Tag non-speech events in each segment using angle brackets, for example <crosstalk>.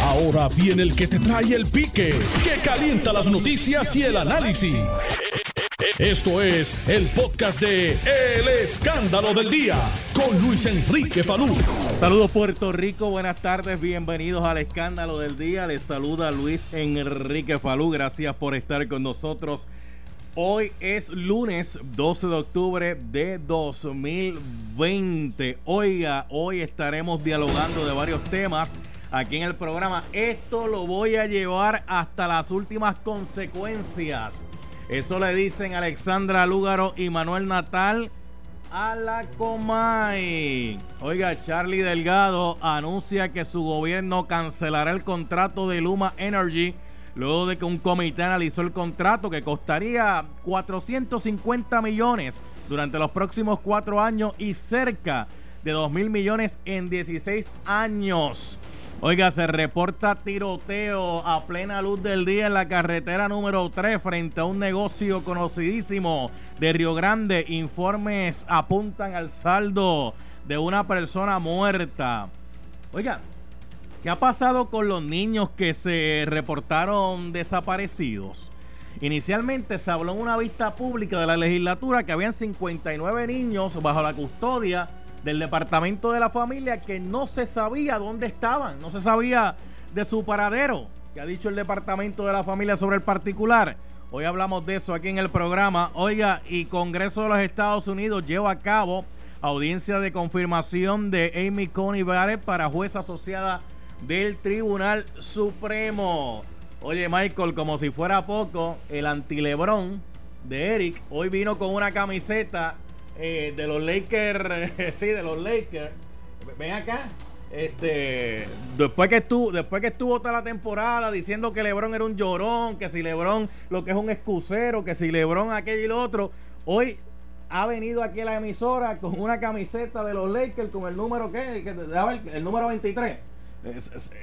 Ahora viene el que te trae el pique, que calienta las noticias y el análisis. Esto es el podcast de El Escándalo del Día con Luis Enrique Falú. Saludos Puerto Rico, buenas tardes, bienvenidos al Escándalo del Día. Les saluda Luis Enrique Falú, gracias por estar con nosotros. Hoy es lunes 12 de octubre de 2020. Oiga, hoy estaremos dialogando de varios temas aquí en el programa. Esto lo voy a llevar hasta las últimas consecuencias. Eso le dicen Alexandra Lúgaro y Manuel Natal a la Comay. Oiga, Charlie Delgado anuncia que su gobierno cancelará el contrato de Luma Energy luego de que un comité analizó el contrato que costaría 450 millones durante los próximos cuatro años y cerca de 2 mil millones en 16 años. Oiga, se reporta tiroteo a plena luz del día en la carretera número 3 frente a un negocio conocidísimo de Río Grande. Informes apuntan al saldo de una persona muerta. Oiga, ¿qué ha pasado con los niños que se reportaron desaparecidos? Inicialmente se habló en una vista pública de la legislatura que habían 59 niños bajo la custodia del departamento de la familia que no se sabía dónde estaban, no se sabía de su paradero, que ha dicho el departamento de la familia sobre el particular. Hoy hablamos de eso aquí en el programa. Oiga, y Congreso de los Estados Unidos lleva a cabo audiencia de confirmación de Amy Coney Barrett para juez asociada del Tribunal Supremo. Oye, Michael, como si fuera poco, el antilebrón de Eric hoy vino con una camiseta eh, de los Lakers, <laughs> sí, de los Lakers. Ven acá. Este, después que estuvo, después que estuvo toda la temporada diciendo que LeBron era un llorón, que si LeBron lo que es un excusero, que si LeBron aquello y lo otro, hoy ha venido aquí a la emisora con una camiseta de los Lakers con el número que, el número 23.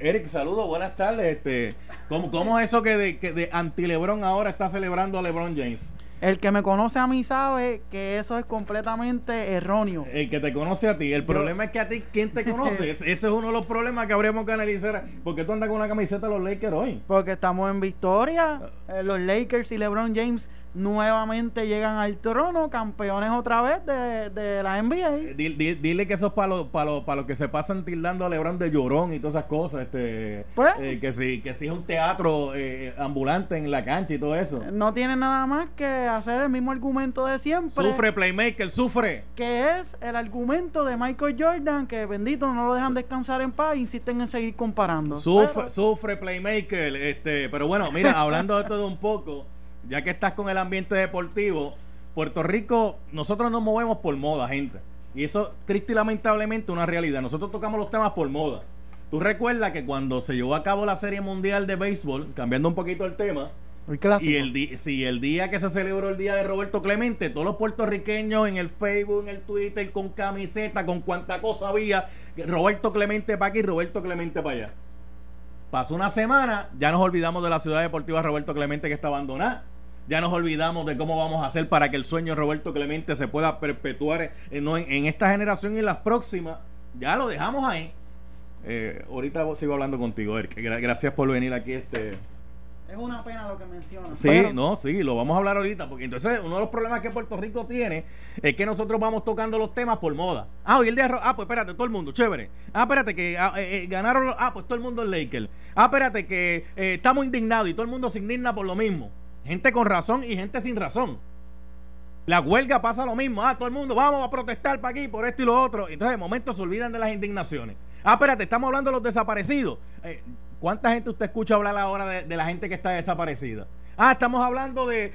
Eric, saludos, buenas tardes. Este, ¿cómo, ¿Cómo es eso que de, que de anti LeBron ahora está celebrando a LeBron James? El que me conoce a mí sabe que eso es completamente erróneo. El que te conoce a ti. El problema es que a ti, ¿quién te conoce? <laughs> Ese es uno de los problemas que habríamos que analizar. ¿Por qué tú andas con una camiseta de los Lakers hoy? Porque estamos en victoria. Eh, los Lakers y LeBron James nuevamente llegan al trono, campeones otra vez de, la NBA. Eh, dile, que eso es para los para para que se pasan tildando a Lebron de llorón y todas esas cosas. Este, pues, eh, que si que si es un teatro eh, ambulante en la cancha y todo eso. No tiene nada más que hacer el mismo argumento de siempre. Sufre Playmaker, sufre. Que es el argumento de Michael Jordan, que bendito no lo dejan descansar en paz, insisten en seguir comparando. Sufre, sufre Playmaker, este, pero bueno, mira, hablando de todo un poco ya que estás con el ambiente deportivo, Puerto Rico, nosotros nos movemos por moda, gente. Y eso, triste y lamentablemente, una realidad. Nosotros tocamos los temas por moda. Tú recuerdas que cuando se llevó a cabo la Serie Mundial de Béisbol, cambiando un poquito el tema, y el, si el día que se celebró el día de Roberto Clemente, todos los puertorriqueños en el Facebook, en el Twitter, con camiseta, con cuánta cosa había, Roberto Clemente para aquí, Roberto Clemente para allá. Pasó una semana, ya nos olvidamos de la ciudad deportiva Roberto Clemente que está abandonada. Ya nos olvidamos de cómo vamos a hacer para que el sueño de Roberto Clemente se pueda perpetuar en, en, esta generación y en las próximas. Ya lo dejamos ahí. Eh, ahorita sigo hablando contigo, Eric. Gracias por venir aquí. Este, es una pena lo que mencionas. Sí, no, sí, lo vamos a hablar ahorita, porque entonces uno de los problemas que Puerto Rico tiene es que nosotros vamos tocando los temas por moda. Ah, hoy el día, ah, pues espérate, todo el mundo, chévere. Ah, espérate que ah, eh, eh, ganaron, ah, pues todo el mundo es Lakers. Ah, espérate que eh, estamos indignados y todo el mundo se indigna por lo mismo. Gente con razón y gente sin razón. La huelga pasa lo mismo. Ah, todo el mundo, vamos a protestar para aquí por esto y lo otro. Entonces, de momento se olvidan de las indignaciones. Ah, espérate, estamos hablando de los desaparecidos. ¿Cuánta gente usted escucha hablar ahora de, la gente que está desaparecida? Ah, estamos hablando de,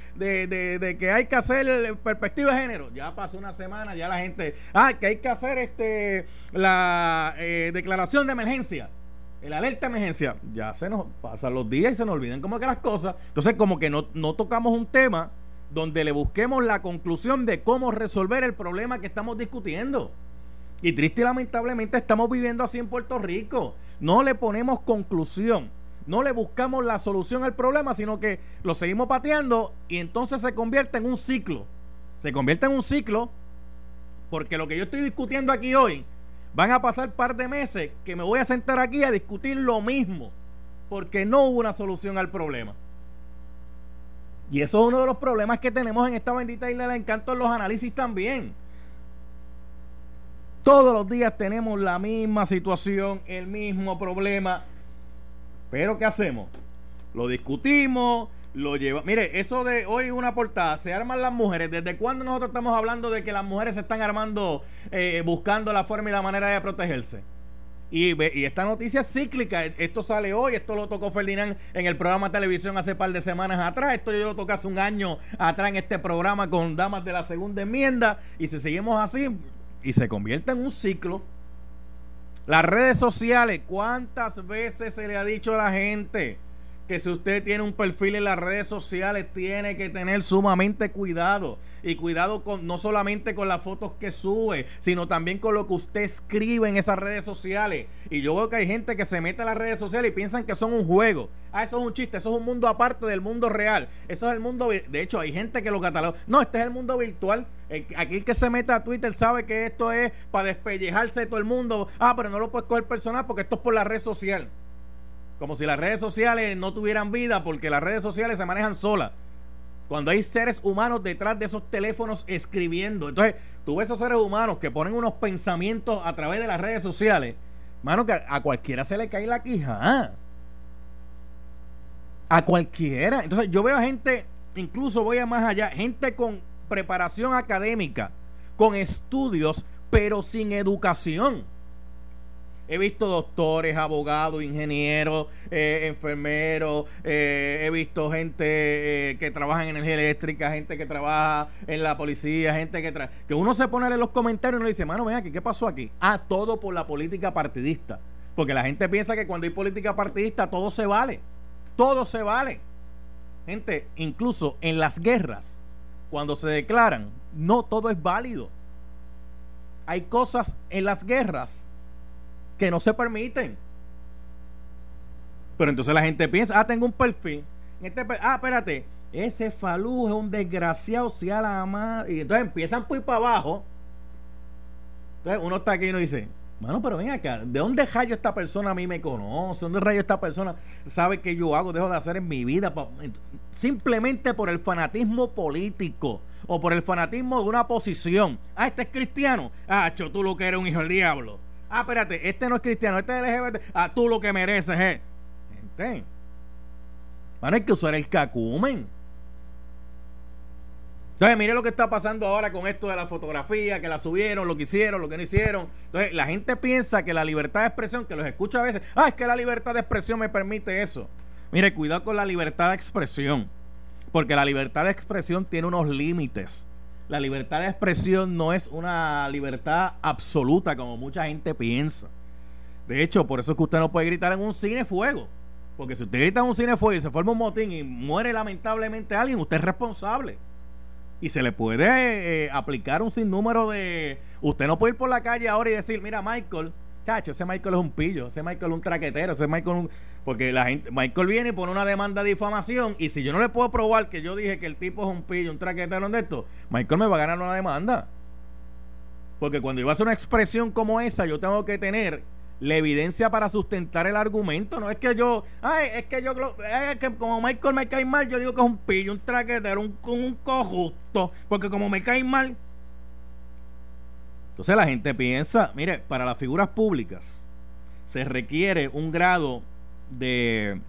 que hay que hacer perspectiva de género. Ya pasó una semana, ya la gente. Ah, que hay que hacer este la eh, declaración de emergencia. El alerta de emergencia. Ya se nos pasan los días y se nos olvidan como que las cosas. Entonces, como que no tocamos un tema donde le busquemos la conclusión de cómo resolver el problema que estamos discutiendo. Y triste y lamentablemente estamos viviendo así en Puerto Rico. No le ponemos conclusión. No le buscamos la solución al problema, sino que lo seguimos pateando y entonces se convierte en un ciclo. Se convierte en un ciclo porque lo que yo estoy discutiendo aquí hoy Van a pasar par de meses que me voy a sentar aquí a discutir lo mismo, porque no hubo una solución al problema. Y eso es uno de los problemas que tenemos en esta bendita isla del encanto en los análisis también. Todos los días tenemos la misma situación, el mismo problema. Pero ¿qué hacemos? Lo discutimos, lo lleva. Mire, eso de hoy una portada, se arman las mujeres. ¿Desde cuándo nosotros estamos hablando de que las mujeres se están armando, eh, buscando la forma y la manera de protegerse? Y, esta noticia es cíclica. Esto sale hoy, esto lo tocó Ferdinand en el programa de televisión hace par de semanas atrás. Esto yo lo toqué hace un año atrás en este programa con damas de la segunda enmienda. Y si seguimos así, y se convierte en un ciclo. Las redes sociales, ¿cuántas veces se le ha dicho a la gente? Que si usted tiene un perfil en las redes sociales tiene que tener sumamente cuidado y cuidado con no solamente con las fotos que sube, sino también con lo que usted escribe en esas redes sociales. Y yo veo que hay gente que se mete a las redes sociales y piensan que son un juego. Ah, eso es un chiste, eso es un mundo aparte del mundo real. Eso es el mundo, de hecho, hay gente que lo cataloga. No, este es el mundo virtual. aquí el que se mete a Twitter sabe que esto es para despellejarse de todo el mundo. Ah, pero no lo puedes coger personal porque esto es por la red social. Como si las redes sociales no tuvieran vida porque las redes sociales se manejan solas. Cuando hay seres humanos detrás de esos teléfonos escribiendo. Entonces, tú ves esos seres humanos que ponen unos pensamientos a través de las redes sociales. Mano, que a cualquiera se le cae la quija. A cualquiera. Entonces, yo veo gente, incluso voy a más allá, gente con preparación académica, con estudios, pero sin educación. He visto doctores, abogados, ingenieros, eh, enfermeros, eh, he visto gente eh, que trabaja en energía eléctrica, gente que trabaja en la policía, gente que trabaja... Que uno se pone leer los comentarios y uno dice, mano, ven aquí, ¿qué pasó aquí? Ah, todo por la política partidista. Porque la gente piensa que cuando hay política partidista todo se vale. Todo se vale. Gente, incluso en las guerras, cuando se declaran, no todo es válido. Hay cosas en las guerras que no se permiten. Pero entonces la gente piensa, ah, tengo un perfil. Este, ah, espérate, ese Falú es un desgraciado, si a la madre. Y entonces empiezan por ir para abajo. Entonces uno está aquí y uno dice, bueno, pero ven acá, ¿de dónde rayo esta persona a mí me conoce? ¿Dónde rayo esta persona sabe que yo hago, dejo de hacer en mi vida? Simplemente por el fanatismo político o por el fanatismo de una posición. Ah, este es cristiano. Ah, tú lo que eres un hijo del diablo. Ah, espérate, este no es cristiano, este es LGBT. Ah, tú lo que mereces es. Gente. Van hay que usar el cacumen. Entonces, mire lo que está pasando ahora con esto de la fotografía, que la subieron, lo que hicieron, lo que no hicieron. Entonces, la gente piensa que la libertad de expresión, que los escucha a veces, ah, es que la libertad de expresión me permite eso. Mire, cuidado con la libertad de expresión, porque la libertad de expresión tiene unos límites la libertad de expresión no es una libertad absoluta como mucha gente piensa. De hecho, por eso es que usted no puede gritar en un cine fuego. Porque si usted grita en un cine fuego y se forma un motín y muere lamentablemente alguien, usted es responsable. Y se le puede eh, aplicar un sinnúmero de... Usted no puede ir por la calle ahora y decir, mira Michael, Chacho, ese Michael es un pillo, ese Michael es un traquetero, ese Michael un... Porque la gente, Michael viene y pone una demanda de difamación y si yo no le puedo probar que yo dije que el tipo es un pillo, un traquetero de esto, Michael me va a ganar una demanda. Porque cuando yo a hacer una expresión como esa, yo tengo que tener la evidencia para sustentar el argumento. No es que yo, ay, es que yo, es que como Michael me cae mal, yo digo que es un pillo, un traquetero, un, un cojusto. Porque como me cae mal, entonces la gente piensa, mire, para las figuras públicas se requiere un grado de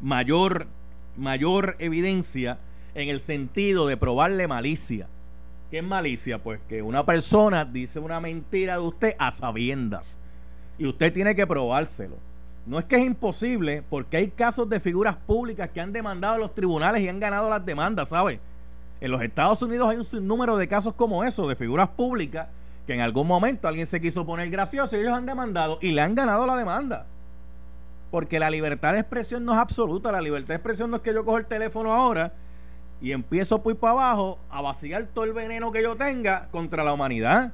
mayor, mayor evidencia en el sentido de probarle malicia. ¿Qué es malicia? Pues que una persona dice una mentira de usted a sabiendas. Y usted tiene que probárselo. No es que es imposible, porque hay casos de figuras públicas que han demandado a los tribunales y han ganado las demandas, ¿sabe? En los Estados Unidos hay un sinnúmero de casos como eso, de figuras públicas en algún momento alguien se quiso poner gracioso y ellos han demandado y le han ganado la demanda. Porque la libertad de expresión no es absoluta. La libertad de expresión no es que yo cojo el teléfono ahora y empiezo por para abajo a vaciar todo el veneno que yo tenga contra la humanidad.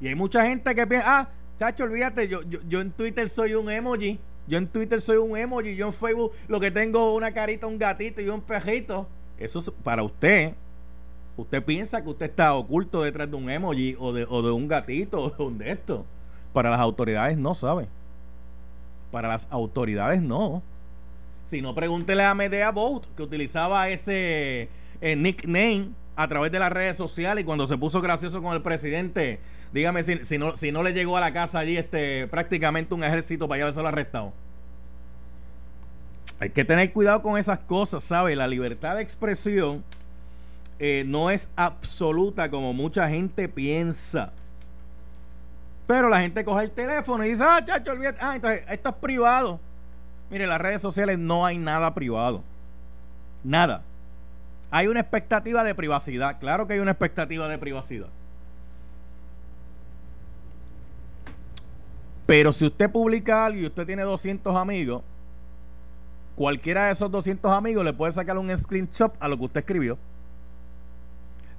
Y hay mucha gente que piensa, ah, chacho, olvídate, yo, yo, yo en Twitter soy un emoji. Yo en Twitter soy un emoji. Yo en Facebook lo que tengo una carita, un gatito y un perrito. Eso es para usted usted piensa que usted está oculto detrás de un emoji o de, o de un gatito <laughs> o de esto. Para las autoridades no, ¿sabe? Para las autoridades no. Si no, pregúntele a Medea Boat, que utilizaba ese eh, nickname a través de las redes sociales y cuando se puso gracioso con el presidente, dígame si, si, no, si no le llegó a la casa allí este, prácticamente un ejército para llevárselo arrestado. Hay que tener cuidado con esas cosas, ¿sabe? La libertad de expresión eh, no es absoluta como mucha gente piensa. Pero la gente coge el teléfono y dice, ah, chacho, olvídate. Ah, entonces, esto es privado. Mire, en las redes sociales no hay nada privado. Nada. Hay una expectativa de privacidad. Claro que hay una expectativa de privacidad. Pero si usted publica algo y usted tiene 200 amigos, cualquiera de esos 200 amigos le puede sacar un screenshot a lo que usted escribió.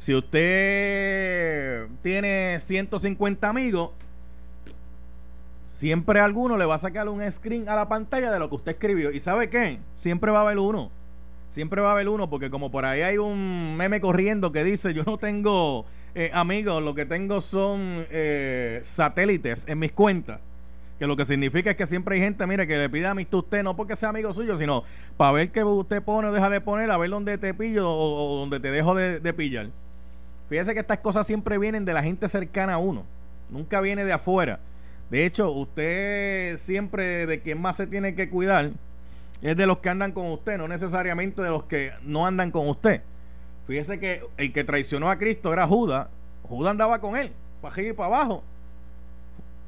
Si usted tiene 150 amigos, siempre alguno le va a sacar un screen a la pantalla de lo que usted escribió. ¿Y sabe qué? Siempre va a haber uno. Siempre va a haber uno, porque como por ahí hay un meme corriendo que dice, yo no tengo eh, amigos, lo que tengo son eh, satélites en mis cuentas. Que lo que significa es que siempre hay gente, mire, que le pide amistad a usted, no porque sea amigo suyo, sino para ver que usted pone o deja de poner, a ver dónde te pillo o, dónde te dejo de, de pillar. Fíjese que estas cosas siempre vienen de la gente cercana a uno, nunca viene de afuera. De hecho, usted siempre de quien más se tiene que cuidar es de los que andan con usted, no necesariamente de los que no andan con usted. Fíjese que el que traicionó a Cristo era Judas. Judas andaba con él, para arriba y para abajo.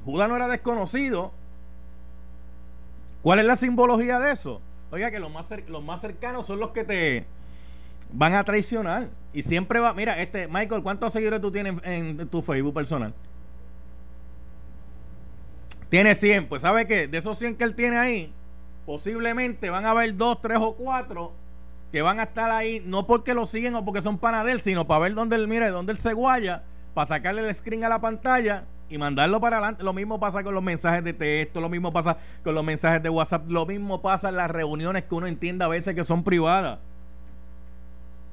Judas no era desconocido. ¿Cuál es la simbología de eso? Oiga, que los más cercanos son los que te van a traicionar. Y siempre va. Mira, este, Michael, ¿cuántos seguidores tú tienes en, tu Facebook personal? Tiene 100. Pues, ¿sabe qué? De esos 100 que él tiene ahí, posiblemente van a haber dos, tres o cuatro que van a estar ahí, no porque lo siguen o porque son pana de él, sino para ver dónde él, mire, dónde él se guaya, para sacarle el screen a la pantalla y mandarlo para adelante. Lo mismo pasa con los mensajes de texto, lo mismo pasa con los mensajes de WhatsApp, lo mismo pasa en las reuniones que uno entiende a veces que son privadas.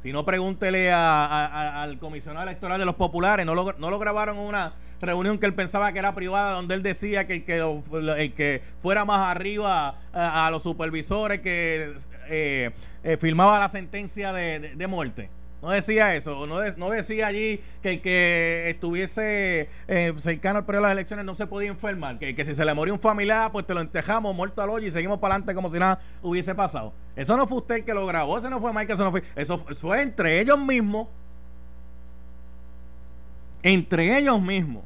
Si no, pregúntele al comisionado electoral de los populares. No lo, no lo grabaron en una reunión que él pensaba que era privada, donde él decía que el que, fuera más arriba a, los supervisores que eh, eh, firmaba la sentencia de muerte. No decía eso, no, no decía allí que el que estuviese eh, cercano al periodo de las elecciones no se podía enfermar, que, que si se le moría un familiar, pues te lo entejamos muerto al hoyo y seguimos para adelante como si nada hubiese pasado. Eso no fue usted el que lo grabó, eso no fue Mike, eso no fue, eso fue entre ellos mismos. Entre ellos mismos.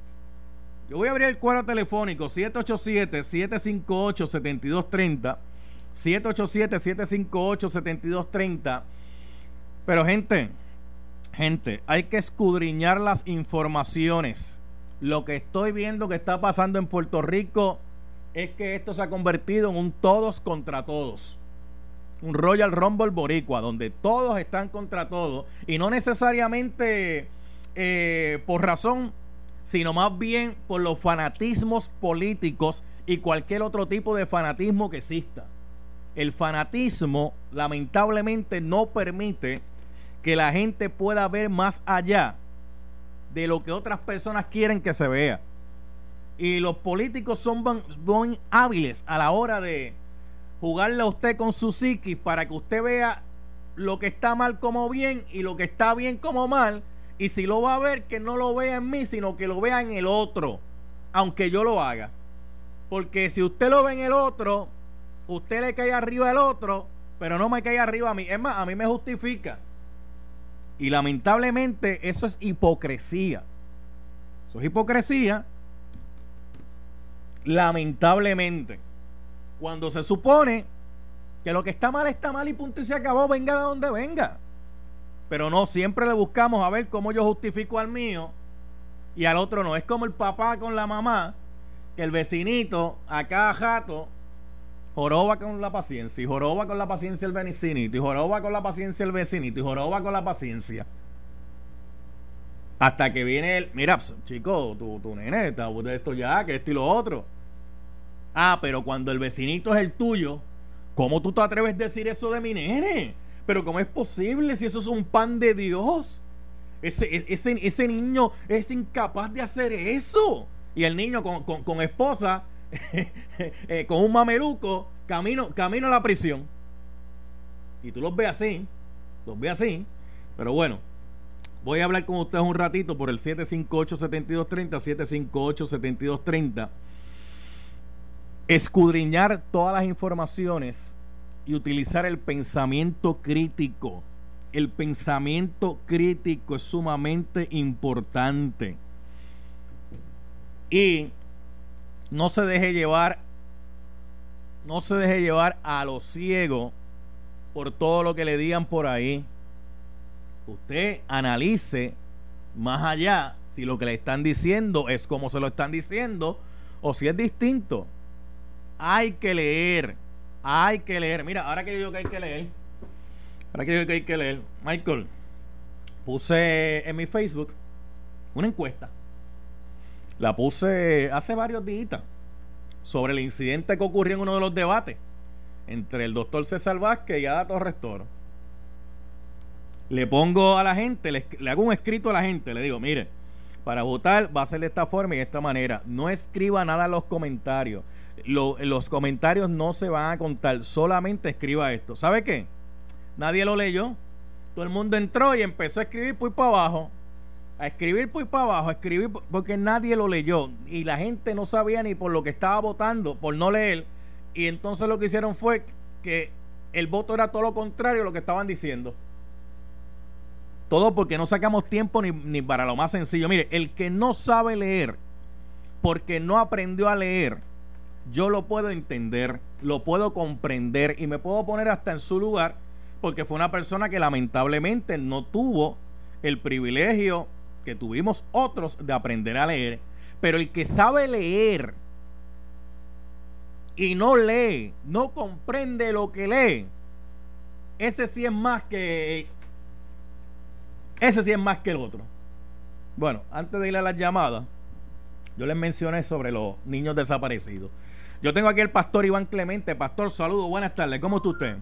Yo voy a abrir el cuadro telefónico 787-758-7230. 787-758-7230. Pero gente, Gente, hay que escudriñar las informaciones. Lo que estoy viendo que está pasando en Puerto Rico es que esto se ha convertido en un todos contra todos. Un Royal Rumble boricua, donde todos están contra todos. Y no necesariamente eh, por razón, sino más bien por los fanatismos políticos y cualquier otro tipo de fanatismo que exista. El fanatismo lamentablemente no permite que la gente pueda ver más allá de lo que otras personas quieren que se vea. Y los políticos son muy hábiles a la hora de jugarle a usted con su psiquis para que usted vea lo que está mal como bien y lo que está bien como mal. Y si lo va a ver, que no lo vea en mí, sino que lo vea en el otro, aunque yo lo haga. Porque si usted lo ve en el otro, usted le cae arriba al otro, pero no me cae arriba a mí. Es más, a mí me justifica. Y lamentablemente eso es hipocresía. Eso es hipocresía. Lamentablemente. Cuando se supone que lo que está mal está mal y punto y se acabó, venga de donde venga. Pero no, siempre le buscamos a ver cómo yo justifico al mío y al otro no. Es como el papá con la mamá, que el vecinito a cada jato joroba con la paciencia, y joroba con la paciencia el vecinito, y joroba con la paciencia el vecinito, y joroba con la paciencia. Hasta que viene el, mira, pues, chico, tu, tu nene está de esto ya, que esto y lo otro. Ah, pero cuando el vecinito es el tuyo, ¿cómo tú te atreves a decir eso de mi nene? Pero ¿cómo es posible si eso es un pan de Dios? Ese, ese, ese niño es incapaz de hacer eso. y el niño con, con, esposa, <laughs> eh, con un mameluco, camino, camino a la prisión. Y tú los ves así, los ves así, pero bueno, voy a hablar con ustedes un ratito por el 758-7230, 758-7230. Escudriñar todas las informaciones y utilizar el pensamiento crítico. El pensamiento crítico es sumamente importante. Y no se deje llevar, no se deje llevar a lo ciego por todo lo que le digan por ahí. Usted analice más allá si lo que le están diciendo es como se lo están diciendo o si es distinto. Hay que leer hay que leer. Mira, ahora que digo que hay que leer. Ahora que digo que hay que leer. Michael, puse en mi Facebook una encuesta. La puse hace varios días sobre el incidente que ocurrió en uno de los debates entre el doctor César Vázquez y Ada Torres. Le pongo a la gente, le, hago un escrito a la gente, le digo, mire, para votar va a ser de esta forma y de esta manera. No escriba nada en los comentarios los comentarios no se van a contar, solamente escriba esto. ¿Sabe qué? Nadie lo leyó. Todo el mundo entró y empezó a escribir por para abajo. A escribir por para abajo, a escribir porque nadie lo leyó. Y la gente no sabía ni por lo que estaba votando, por no leer. Y entonces lo que hicieron fue que el voto era todo lo contrario a lo que estaban diciendo. Todo porque no sacamos tiempo ni, ni para lo más sencillo. Mire, el que no sabe leer, porque no aprendió a leer, yo lo puedo entender, lo puedo comprender y me puedo poner hasta en su lugar porque fue una persona que lamentablemente no tuvo el privilegio que tuvimos otros de aprender a leer. Pero el que sabe leer y no lee, no comprende lo que lee, ese sí es más que... Ese sí es más que el otro. Bueno, antes de ir a las llamadas, yo les mencioné sobre los niños desaparecidos. Yo tengo aquí el pastor Iván Clemente. Pastor, saludos, buenas tardes. ¿Cómo está usted?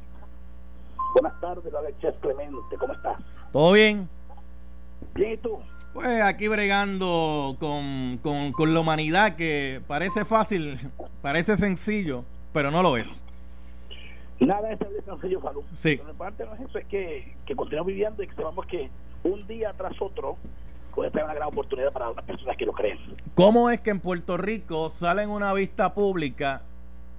Buenas tardes, Alex Clemente. ¿Cómo estás? ¿Todo bien? Bien, ¿y tú? Pues aquí bregando con, con la humanidad que parece fácil, <laughs> parece sencillo, pero no lo es. Nada es sencillo, Falú. Sí. Pero parte no es eso, es que, que continuamos viviendo y que sepamos que un día tras otro puede ser una gran oportunidad para las personas que lo creen. ¿Cómo es que en Puerto Rico sale en una vista pública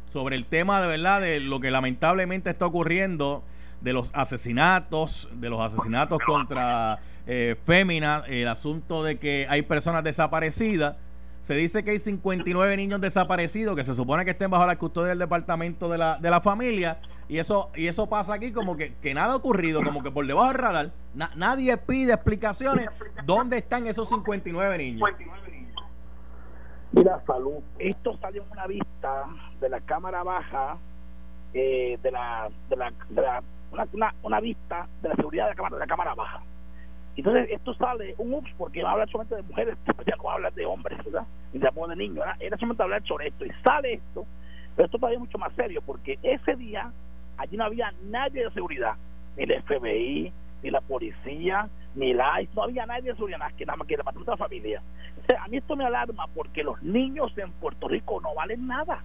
sobre el tema de verdad de lo que lamentablemente está ocurriendo de los asesinatos, de los asesinatos contra eh, féminas, el asunto de que hay personas desaparecidas? Se dice que hay 59 niños desaparecidos que se supone que estén bajo la custodia del departamento de la, de la familia y eso y eso pasa aquí como que, que nada ha ocurrido, como que por debajo del radar nadie pide explicaciones dónde están esos 59 niños. Mira, Salud, esto salió en una vista de la Cámara Baja, eh, de la, de la, de la una, una, vista de la seguridad de la Cámara, de la cámara Baja. Entonces, esto sale un ups, porque va a hablar solamente de mujeres, <laughs> ya no hablar de hombres, ¿verdad? Y se de niños, ¿verdad? Era solamente hablar sobre esto. Y sale esto, pero esto todavía es mucho más serio, porque ese día allí no había nadie de seguridad, ni el FBI, ni la policía, ni la ICE, no había nadie de seguridad, nada más que la patrulla de familia. O sea, a mí esto me alarma porque los niños en Puerto Rico no valen nada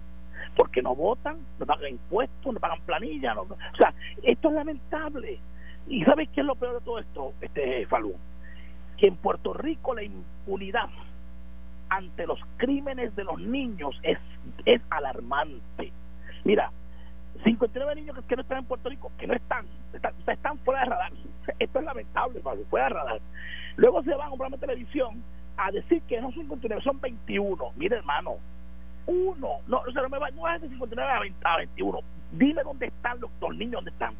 porque no votan, no pagan impuestos, no pagan planilla, o sea, esto es lamentable. ¿Y sabes qué es lo peor de todo esto, este Falú? Que en Puerto Rico la impunidad ante los crímenes de los niños es, es alarmante. Mira, 59 niños que, no están en Puerto Rico, que no están, están, están fuera de radar. Esto es lamentable, Falú, fuera de radar. Luego se van a un programa de televisión a decir que no son 59, son 21. Mire, hermano, uno, no, o sea, no me va, no a de 59 a, 21. Dime dónde están los, los niños, dónde están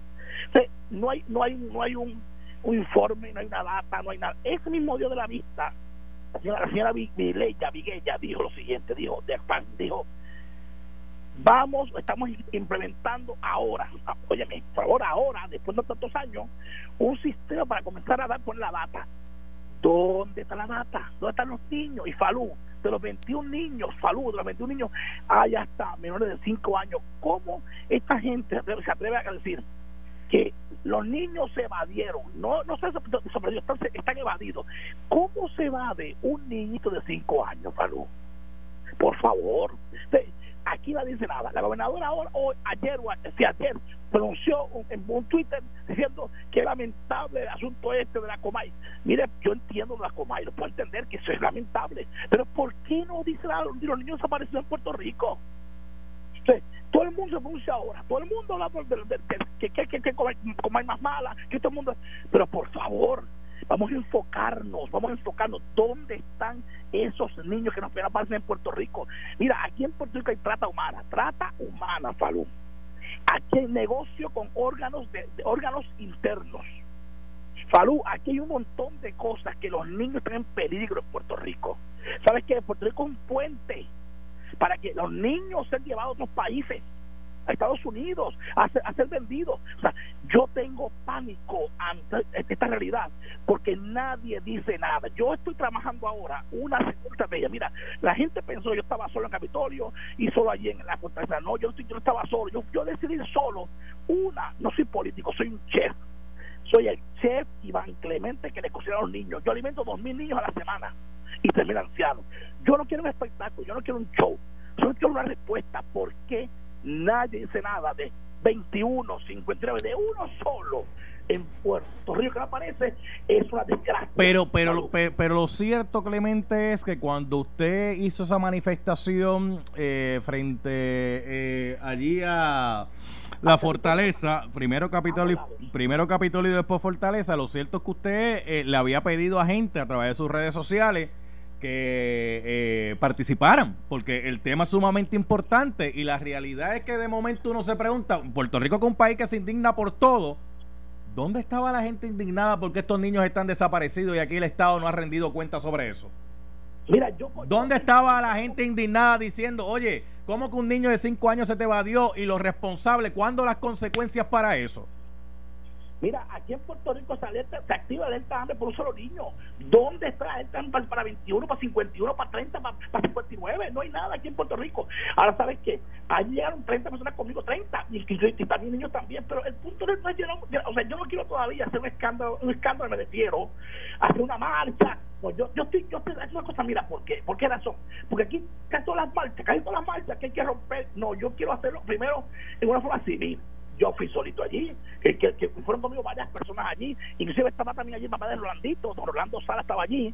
no hay, no hay, no hay un, informe, no hay una data, no hay nada. Ese mismo día de la vista, la señora, la señora Viguella dijo lo siguiente, dijo, de dijo, vamos, estamos implementando ahora, ah, óyeme, por favor, ahora, después de tantos años, un sistema para comenzar a dar con la data. ¿Dónde está la data? ¿Dónde están los niños? Y Falú, de los 21 niños, Falú, de los 21 niños, hay hasta menores de 5 años. ¿Cómo esta gente se atreve a decir que los niños se evadieron, no, no se están, están evadidos. ¿Cómo se evade un niñito de 5 años, Falú? por favor. Usted, aquí no dice nada. La gobernadora ahora, hoy, ayer, o si ayer, pronunció en un Twitter diciendo que lamentable el asunto este de la Comay. Mire, yo entiendo la Comay, lo puedo entender que eso es lamentable, pero ¿por qué no dice nada los niños desaparecidos en Puerto Rico? Todo el mundo se pronuncia ahora, todo el mundo habla de, de, que, que, más mala, que todo el mundo... Pero por favor, vamos a enfocarnos, vamos a enfocarnos dónde están esos niños que nos aparecer en Puerto Rico. Mira, aquí en Puerto Rico hay trata humana, trata humana, Falú. Aquí hay negocio con órganos, de, órganos internos. Falú, aquí hay un montón de cosas que los niños están en peligro en Puerto Rico. ¿Sabes qué? Puerto Rico es un puente para que los niños sean llevados a otros países a Estados Unidos a ser, vendidos. O sea, yo tengo pánico ante esta realidad porque nadie dice nada. Yo estoy trabajando ahora una segunda estrategia. Mira, la gente pensó yo estaba solo en Capitolio y solo allí en la fortaleza. No, yo, yo estaba solo. Yo, yo decidí solo. Una, no soy político, soy un chef. Soy el chef Iván Clemente que le cocina a los niños. Yo alimento dos mil niños a la semana y termino anciano. Yo no quiero un espectáculo, yo no quiero un show. Solo quiero una respuesta. ¿Por qué nadie dice nada de 21, 59, de uno solo en Puerto Rico que aparece, es una desgracia. Pero, pero, pero, lo cierto, Clemente, es que cuando usted hizo esa manifestación eh, frente eh, allí a la fortaleza, primero Capitolio, primero Capitolio y después Fortaleza, lo cierto es que usted eh, le había pedido a gente a través de sus redes sociales que eh, participaran, porque el tema es sumamente importante y la realidad es que de momento uno se pregunta, Puerto Rico es un país que se indigna por todo, ¿dónde estaba la gente indignada porque estos niños están desaparecidos y aquí el Estado no ha rendido cuenta sobre eso? Mira, yo, ¿Dónde estaba la gente indignada diciendo, oye, ¿cómo que un niño de 5 años se te evadió y los responsables, cuándo las consecuencias para eso? Mira, aquí en Puerto Rico se, alerta, se activa la alerta hambre por un solo niño. ¿Dónde está la alerta para, para 21, para 51, para 30, para, 59? No hay nada aquí en Puerto Rico. Ahora, ¿sabes qué? Allí llegaron 30 personas conmigo, 30, y, y, también niños también, pero el punto no es llegar, o sea, yo no quiero todavía hacer un escándalo, un escándalo me refiero, hacer una marcha. No, yo, yo estoy, yo estoy, es una cosa, mira, ¿por qué? ¿Por qué razón? Porque aquí casi todas las marchas, casi todas las marchas que hay que romper, no, yo quiero hacerlo primero en una forma civil yo fui solito allí, que, fueron conmigo varias personas allí, inclusive estaba también allí el papá de Rolandito, don Rolando Sala estaba allí,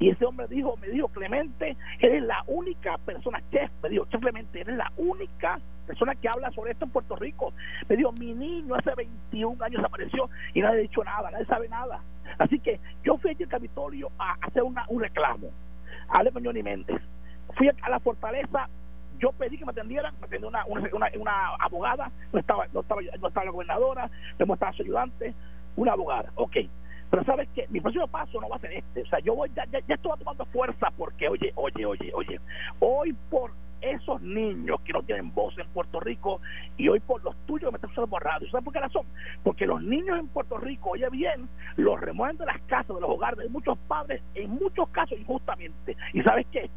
y ese hombre dijo, me dijo, Clemente, eres la única persona, chef, me dijo, chef Clemente, eres la única persona que habla sobre esto en Puerto Rico. Me dijo, mi niño hace 21 años apareció y nadie ha dicho nada, nadie sabe nada. Así que yo fui allí al Capitolio a hacer un reclamo. Hablé con Johnny Méndez. Fui a la fortaleza yo pedí que me atendieran, me atendió una, una, abogada, no estaba, no estaba, no estaba la gobernadora, no estaba su ayudante, una abogada, ok. Pero sabes que mi próximo paso no va a ser este, o sea, yo voy, ya, ya, ya estoy tomando fuerza porque, oye, oye, oye, oye, hoy por esos niños que no tienen voz en Puerto Rico y hoy por los tuyos que me están usando por. ¿Sabes por qué razón? Porque los niños en Puerto Rico, oye bien, los remueven de las casas, de los hogares de muchos padres, en muchos casos injustamente. ¿Y sabes qué?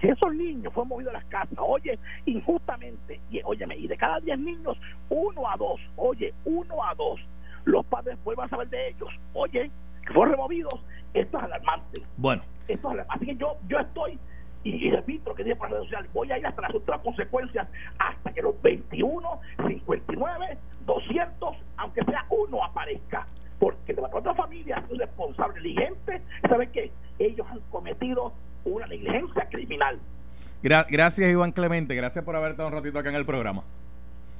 Si esos niños fueron movidos de las casas, oye, injustamente, y óyeme, y de cada 10 niños, uno a dos, oye, uno a dos, los padres vuelvan a saber de ellos, oye, que fueron removidos, esto es alarmante. Bueno. Esto es alarmante. Así que yo, yo estoy y, repito lo que dije por las redes sociales, voy a ir hasta las otras consecuencias hasta que los 21, 59, 200, aunque sea uno aparezca. Porque de la otra familia es responsable diligente, ¿saben qué? Ellos han cometido una negligencia criminal. Gracias, Iván Clemente. Gracias por haber estado un ratito acá en el programa.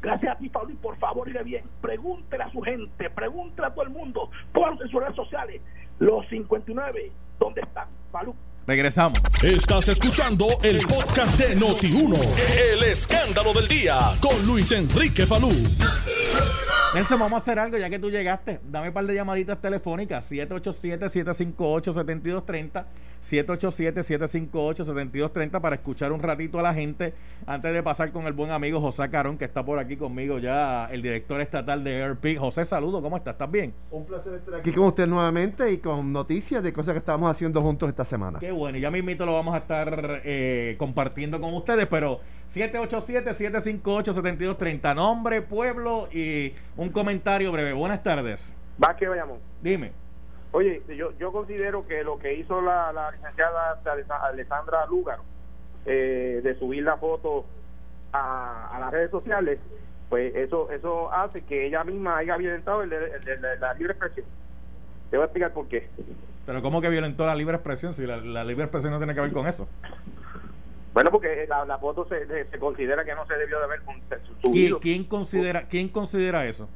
Gracias a ti, Pablo, y por favor, iré bien. Pregúntele a su gente, pregúntele a todo el mundo, pónganse en sus redes sociales. Los 59, ¿dónde están? Pablo. Regresamos. Estás escuchando el podcast de Noti1. El escándalo del día con Luis Enrique Falú. Nelson, vamos a hacer algo ya que tú llegaste. Dame un par de llamaditas telefónicas. 787-758-7230. 787-758-7230 para escuchar un ratito a la gente antes de pasar con el buen amigo José Carón, que está por aquí conmigo ya, el director estatal de AirP. José, saludo, ¿cómo estás? ¿Estás bien? Un placer estar aquí con usted nuevamente y con noticias de cosas que estamos haciendo juntos esta semana. Qué bueno, ya mismito lo vamos a estar eh, compartiendo con ustedes, pero 787-758-7230, nombre, pueblo y un comentario breve. Buenas tardes. Va que vayamos. Dime. Oye, yo, yo considero que lo que hizo la, licenciada Alessandra Lúgaro eh, de subir la foto a, a las redes sociales, pues eso eso hace que ella misma haya violentado el el la, la libre expresión. Te voy a explicar por qué. Pero ¿cómo que violentó la libre expresión si la, la libre expresión no tiene que ver con eso? Bueno, porque la, la foto se, se- considera que no se debió de haber con- ¿Quién, subido. quién considera quién considera eso?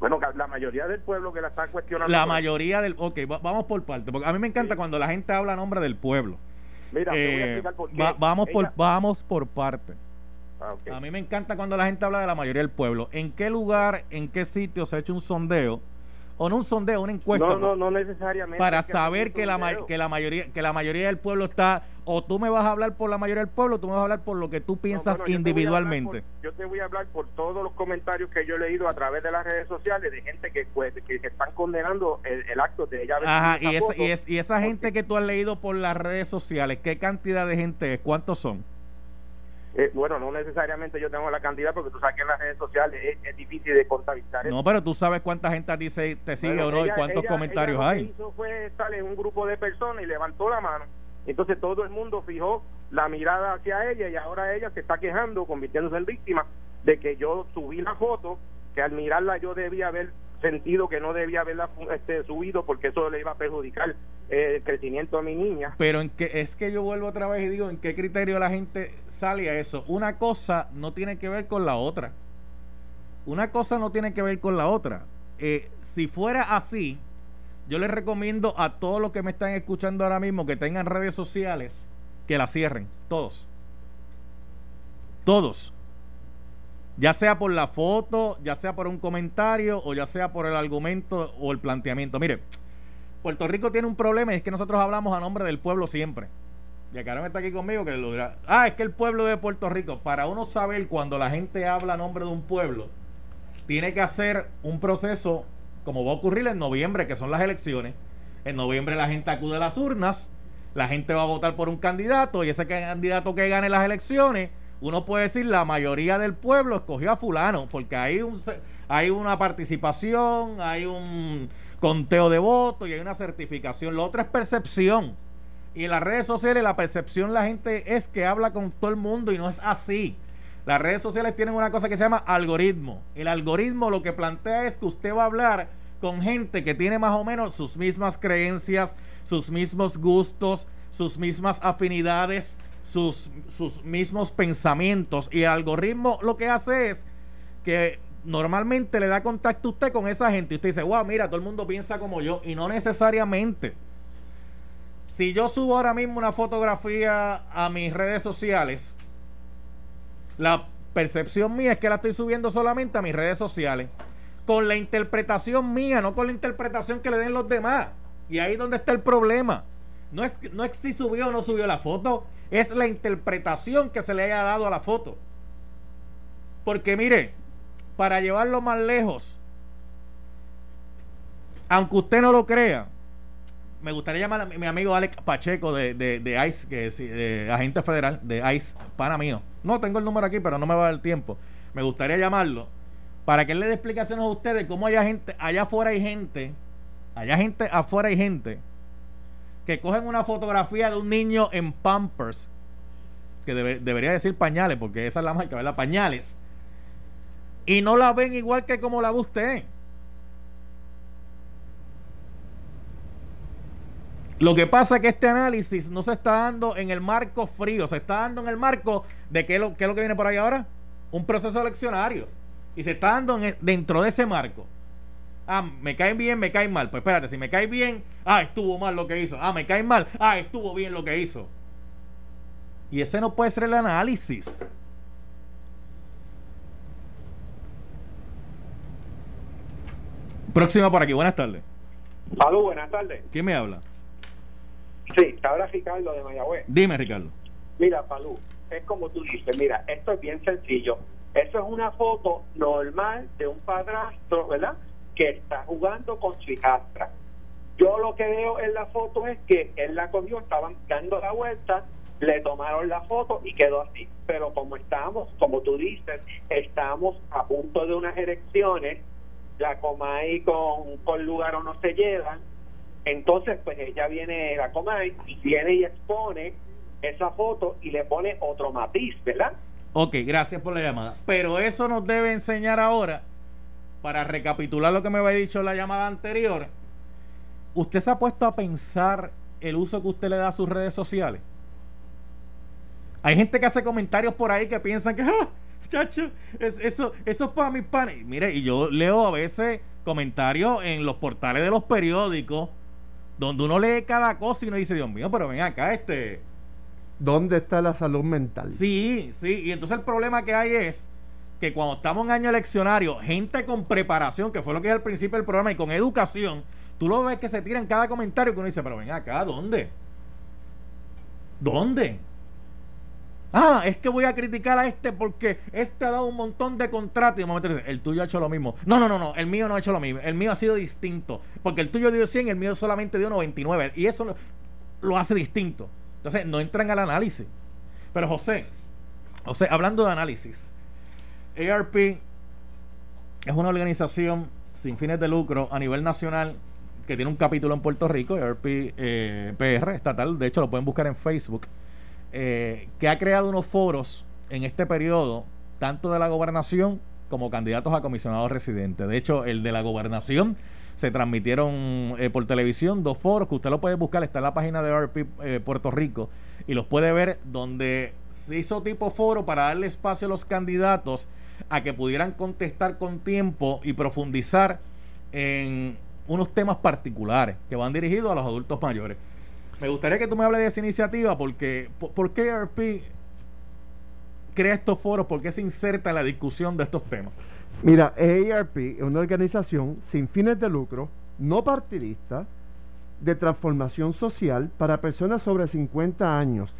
Bueno, la mayoría del pueblo que la está cuestionando. La mayoría del... Ok, va- vamos por parte, porque a mí me encanta Sí. cuando la gente habla a nombre del pueblo. Mira, te voy a Eh, explicar por qué. va- vamos, por, vamos por parte. Ah. A mí me encanta cuando la gente habla de la mayoría del pueblo. ¿En qué lugar, en qué sitio se ha hecho un sondeo? O no un sondeo, una encuesta. no, no, no necesariamente. para saber que la, que la mayoría que la mayoría del pueblo está o tú me vas a hablar por la mayoría del pueblo o tú me vas a hablar por lo que tú No, piensas yo te individualmente por- yo te voy a hablar por todos los comentarios que yo he leído a través de las redes sociales de gente que, pues, que, están condenando el, el acto de ella Ajá, y, esa y, es- y esa gente que tú has leído por las redes sociales, ¿qué cantidad de gente es? ¿Cuántos son? Eh, bueno, no necesariamente yo tengo la cantidad porque tú sabes que en las redes sociales es, es difícil de contabilizar. No, pero tú sabes cuánta gente a ti se- te sigue Bueno, o no y cuántos ella- comentarios ella lo que hay. hizo fue estar en un grupo de personas y levantó la mano. Entonces todo el mundo fijó la mirada hacia ella y ahora ella se está quejando, convirtiéndose en víctima de que yo subí la foto, que al mirarla yo debía haber sentido que no debía haberla este, subido porque eso le iba a perjudicar eh, el crecimiento de mi niña. Pero en que, es que yo vuelvo otra vez y digo, ¿en qué criterio la gente sale a eso? Una cosa no tiene que ver con la otra. Una cosa no tiene que ver con la otra. Eh, si fuera así, yo les recomiendo a todos los que me están escuchando ahora mismo que tengan redes sociales que la cierren. Todos. Todos. Ya sea por la foto, ya sea por un comentario o ya sea por el argumento o el planteamiento. Mire, Puerto Rico tiene un problema y es que nosotros hablamos a nombre del pueblo siempre. Y Acarón está aquí conmigo que lo dirá. Ah, es que el pueblo de Puerto Rico, para uno saber cuando la gente habla a nombre de un pueblo, tiene que hacer un proceso como va a ocurrir en noviembre, que son las elecciones. En noviembre la gente acude a las urnas, la gente va a votar por un candidato y ese candidato que gane las elecciones, uno puede decir la mayoría del pueblo escogió a fulano, porque hay un hay una participación, hay un conteo de votos y hay una certificación. Lo otro es percepción. Y en las redes sociales la percepción la gente es que habla con todo el mundo y no es así. Las redes sociales tienen una cosa que se llama algoritmo. El algoritmo lo que plantea es que usted va a hablar con gente que tiene más o menos sus mismas creencias, sus mismos gustos, sus mismas afinidades, sus, sus mismos pensamientos. Y el algoritmo lo que hace es que normalmente le da contacto a usted con esa gente. Y usted dice, wow, mira, todo el mundo piensa como yo. Y no necesariamente. Si yo subo ahora mismo una fotografía a mis redes sociales, la percepción mía es que la estoy subiendo solamente a mis redes sociales. Con la interpretación mía, no con la interpretación que le den los demás. Y ahí es donde está el problema. No es, no es si subió o no subió la foto, es la interpretación que se le haya dado a la foto. Porque mire, para llevarlo más lejos, aunque usted no lo crea, me gustaría llamar a mi, mi amigo Alex Pacheco de, de, de ICE, que es de agente federal de ICE, pana mío. No tengo el número aquí, pero no me va a dar tiempo. Me gustaría llamarlo para que él le dé explicaciones a ustedes cómo haya gente, allá afuera hay gente, allá gente afuera hay gente que cogen una fotografía de un niño en Pampers, que debe- debería decir pañales, porque esa es la marca, ¿verdad? Pañales. Y no la ven igual que como la ve usted. Lo que pasa es que este análisis no se está dando en el marco frío, se está dando en el marco de qué es lo, qué es lo que viene por ahí ahora. Un proceso eleccionario. Y se está dando e- dentro de ese marco. Ah, me caen bien, me caen mal. Pues espérate, si me cae bien, ah, estuvo mal lo que hizo. Ah, me caen mal, ah, estuvo bien lo que hizo. Y ese no puede ser el análisis. Próxima por aquí, buenas tardes. Salud, buenas tardes. ¿Quién me habla? Sí, te habla Ricardo de Mayagüez. Dime, Ricardo. Mira, Palú, es como tú dices, mira, esto es bien sencillo. Eso es una foto normal de un padrastro, ¿verdad? Que está jugando con su hijastra. Yo lo que veo en la foto es que él la cogió, estaban dando la vuelta, le tomaron la foto y quedó así. Pero como estamos, como tú dices, estamos a punto de unas elecciones, la Comay con, con Lugaro no se llevan, entonces pues ella viene, la Comay, y viene y expone esa foto y le pone otro matiz, ¿verdad? Ok, gracias por la llamada. Pero eso nos debe enseñar ahora, para recapitular lo que me había dicho en la llamada anterior, ¿usted se ha puesto a pensar el uso que usted le da a sus redes sociales? Hay gente que hace comentarios por ahí que piensan que, ¡ah! Chacho, es, eso, eso es para mis panes. Mire, y yo leo a veces comentarios en los portales de los periódicos donde uno lee cada cosa y uno dice, Dios mío, pero ven acá, este. ¿Dónde está la salud mental? Sí, sí, y entonces el problema que hay es que cuando estamos en año eleccionario, gente con preparación, que fue lo que es al principio del programa, y con educación, tú lo ves que se tira en cada comentario que uno dice, pero ven acá, ¿dónde? ¿Dónde? Ah, es que voy a criticar a este porque este ha dado un montón de contratos. Y de momento dice, el tuyo ha hecho lo mismo. No, no, no, no, el mío no ha hecho lo mismo. El mío ha sido distinto. Porque el tuyo dio 100, el mío solamente dio 99. Y eso lo hace distinto. Entonces, no entran al análisis. Pero José, José, hablando de análisis, ARP es una organización sin fines de lucro a nivel nacional que tiene un capítulo en Puerto Rico, ARP eh, PR estatal. De hecho, lo pueden buscar en Facebook. Eh, que ha creado unos foros en este periodo, tanto de la gobernación como candidatos a comisionados residentes. De hecho, el de la gobernación se transmitieron eh, por televisión dos foros que usted lo puede buscar, está en la página de RP eh, Puerto Rico y los puede ver donde se hizo tipo foro para darle espacio a los candidatos a que pudieran contestar con tiempo y profundizar en unos temas particulares que van dirigidos a los adultos mayores. Me gustaría que tú me hables de esa iniciativa porque ¿por, qué ARP crea estos foros? ¿Por qué se inserta en la discusión de estos temas? Mira, ARP es una organización sin fines de lucro, no partidista, de transformación social para personas sobre 50 años.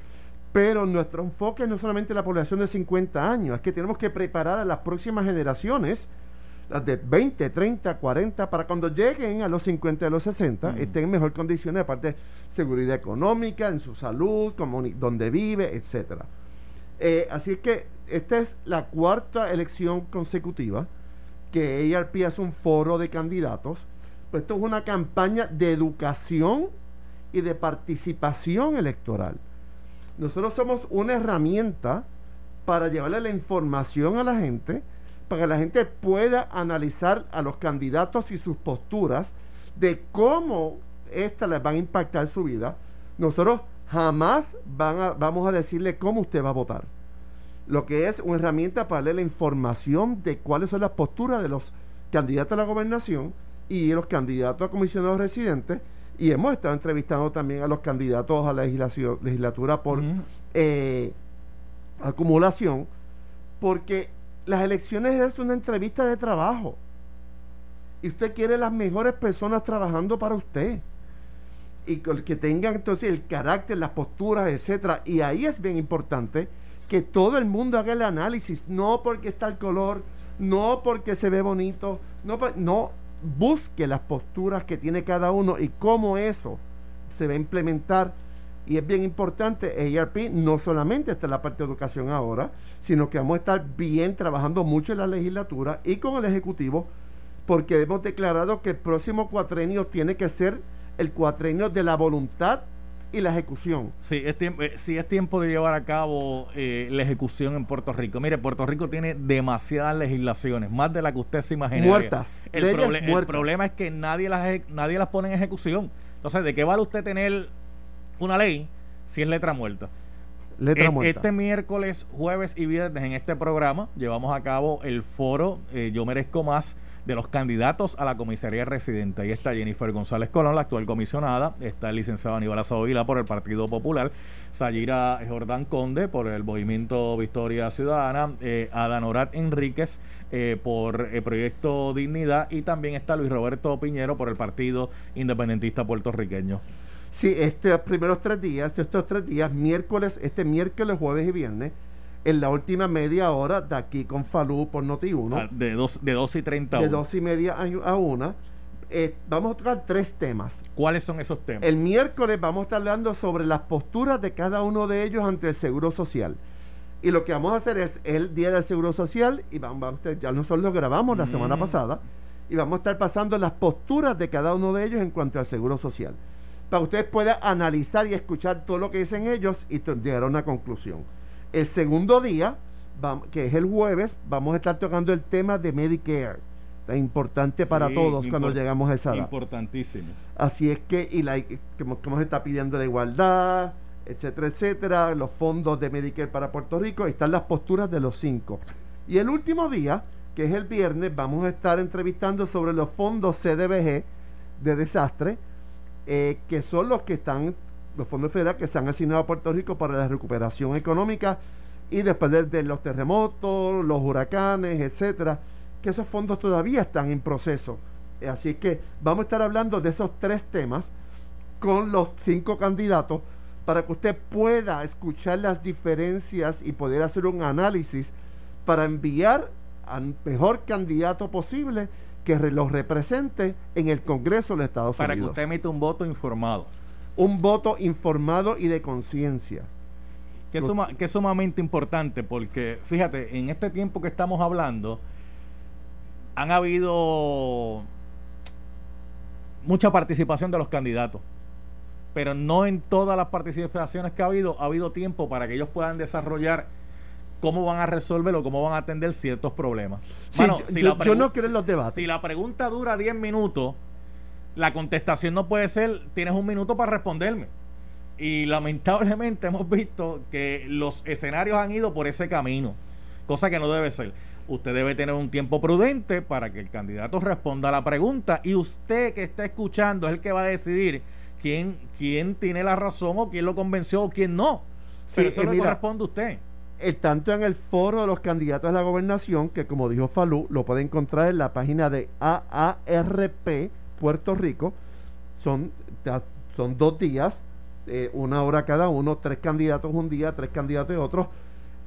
Pero nuestro enfoque no es solamente la población de 50 años, es que tenemos que preparar a las próximas generaciones las de 20, 30, 40, para cuando lleguen a los 50 y a los 60, estén en mejor condiciones, aparte de seguridad económica, en su salud, donde vive, etcétera. Eh, así que esta es la cuarta elección consecutiva que ARP hace un foro de candidatos. Pues esto es una campaña de educación y de participación electoral. Nosotros somos una herramienta para llevarle la información a la gente para que la gente pueda analizar a los candidatos y sus posturas de cómo éstas les van a impactar su vida. Nosotros jamás vamos a decirle cómo usted va a votar. Lo que es una herramienta para darle la información de cuáles son las posturas de los candidatos a la gobernación y los candidatos a comisionados residentes. Y hemos estado entrevistando también a los candidatos a la legislatura por eh, acumulación, porque las elecciones es una entrevista de trabajo. Y usted quiere las mejores personas trabajando para usted. Y que tengan entonces el carácter, las posturas, etcétera. Y ahí es bien importante que todo el mundo haga el análisis, no porque está el color, no porque se ve bonito, no, no busque las posturas que tiene cada uno y cómo eso se va a implementar. Y es bien importante, ARP no solamente está en la parte de educación ahora, sino que vamos a estar bien trabajando mucho en la legislatura y con el Ejecutivo, porque hemos declarado que el próximo cuatrenio tiene que ser el cuatrenio de la voluntad y la ejecución. Sí, es tiempo, eh, sí, es tiempo de llevar a cabo eh, la ejecución en Puerto Rico. Mire, Puerto Rico tiene demasiadas legislaciones, más de las que usted se imagina. Muertas. El, el problema es que nadie las, nadie las pone en ejecución. Entonces, ¿de qué vale usted tener una ley si es letra muerta. Letra e- Este miércoles, jueves y viernes en este programa llevamos a cabo el foro eh, Yo Merezco Más de los candidatos a la comisaría residente. Ahí está Jennifer González Colón, la actual comisionada. Está el licenciado Aníbal Azovila por el Partido Popular. Sayira Jordán Conde por el Movimiento Victoria Ciudadana. Eh, Adanorat Enríquez eh, por el Proyecto Dignidad. Y también está Luis Roberto Piñero por el Partido Independentista Puertorriqueño. Sí, estos primeros tres días, estos tres días, miércoles, este miércoles, jueves y viernes, en la última media hora de aquí con Falú por Noti1. Ah, de, dos, de dos y treinta a De dos y media a, una. Eh, vamos a tocar tres temas. ¿Cuáles son esos temas? El miércoles vamos a estar hablando sobre las posturas de cada uno de ellos ante el Seguro Social. Y lo que vamos a hacer es el Día del Seguro Social, y vamos, ya nosotros lo grabamos la semana mm. pasada, y vamos a estar pasando las posturas de cada uno de ellos en cuanto al Seguro Social para que usted pueda analizar y escuchar todo lo que dicen ellos y llegar a una conclusión. El segundo día, que es el jueves, vamos a estar tocando el tema de Medicare. Tan importante para Sí, todos cuando llegamos a esa edad. Importantísimo. Así es que, y la, como, como se está pidiendo la igualdad, etcétera, etcétera, los fondos de Medicare para Puerto Rico, están las posturas de los cinco. Y el último día, que es el viernes, vamos a estar entrevistando sobre los fondos CDBG de desastre, eh, que son los que están, los fondos federales que se han asignado a Puerto Rico para la recuperación económica y después de, de los terremotos, los huracanes, etcétera, que esos fondos todavía están en proceso. Eh, Así que vamos a estar hablando de esos tres temas con los cinco candidatos para que usted pueda escuchar las diferencias y poder hacer un análisis para enviar al mejor candidato posible que los represente en el Congreso de los Estados Para que Unidos. usted emita un voto informado. Un voto informado y de conciencia. Que es, suma- que es sumamente importante porque, fíjate, en este tiempo que estamos hablando, han habido mucha participación de los candidatos. Pero no en todas las participaciones que ha habido, ha habido tiempo para que ellos puedan desarrollar cómo van a resolver o cómo van a atender ciertos problemas. Sí, Mano, yo, si yo- la yo no creo en los debates. si la pregunta dura 10 minutos, la contestación no puede ser, tienes un minuto para responderme. Y lamentablemente hemos visto que los escenarios han ido por ese camino, cosa que no debe ser. Usted debe tener un tiempo prudente para que el candidato responda a la pregunta y usted que está escuchando es el que va a decidir quién, quién tiene la razón o quién lo convenció o quién no. Pero Sí, eso eh, le mira, corresponde a usted. Eh, tanto en el foro de los candidatos a la gobernación, que como dijo Falú, lo puede encontrar en la página de AARP Puerto Rico. Son, son dos días, eh, una hora cada uno, tres candidatos un día, tres candidatos otro.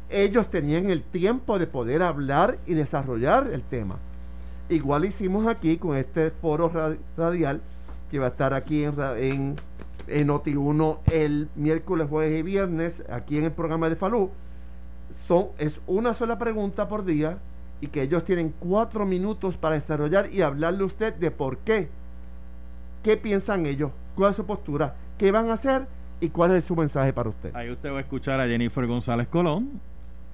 Ellos tenían el tiempo de poder hablar y desarrollar el tema. Igual hicimos aquí con este foro ra- radial que va a estar aquí en, en, en Noti1 el miércoles, jueves y viernes, aquí en el programa de Falú son, es una sola pregunta por día y que ellos tienen cuatro minutos para desarrollar y hablarle a usted de por qué, qué piensan ellos, cuál es su postura, qué van a hacer y cuál es su mensaje para usted. Ahí usted va a escuchar a Jennifer González Colón,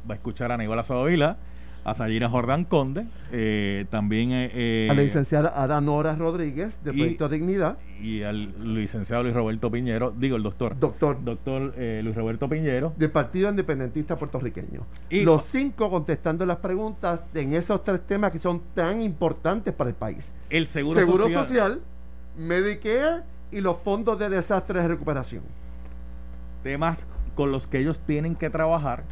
va a escuchar a Nicolás Sadovila, a Sayira Jordán Conde, eh, también eh, eh, a la licenciada Adanora Rodríguez de y- Proyecto Dignidad, y al licenciado Luis Roberto Piñero, digo el doctor, doctor doctor eh, Luis Roberto Piñero. del Partido Independentista Puertorriqueño. Y- Los cinco contestando las preguntas en esos tres temas que son tan importantes para el país. El seguro, Seguro social, social, Medicare y los fondos de desastre de recuperación. temas con los que ellos tienen que trabajar.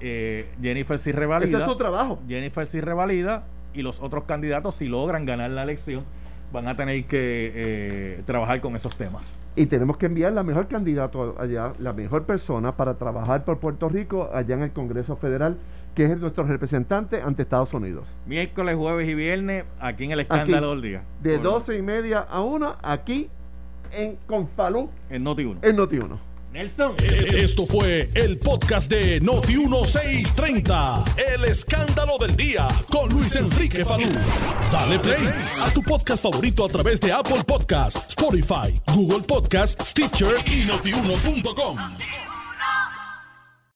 Eh, Jennifer sí Ese revalida. es su trabajo. Jennifer sí revalida y los otros candidatos, si logran ganar la elección, van a tener que eh, trabajar con esos temas. Y tenemos que enviar la mejor candidato allá, la mejor persona para trabajar por Puerto Rico allá en el Congreso Federal, que es nuestro representante ante Estados Unidos. Miércoles, jueves y viernes, aquí en el escándalo del día. De 12 y media a 1, aquí en Confalú, En Noti 1. en Noti1. Nelson. Esto fue el podcast de Noti 1630. El escándalo del día con Luis Enrique Falú. Dale play a tu podcast favorito a través de Apple Podcasts, Spotify, Google Podcasts, Stitcher y notiuno.com.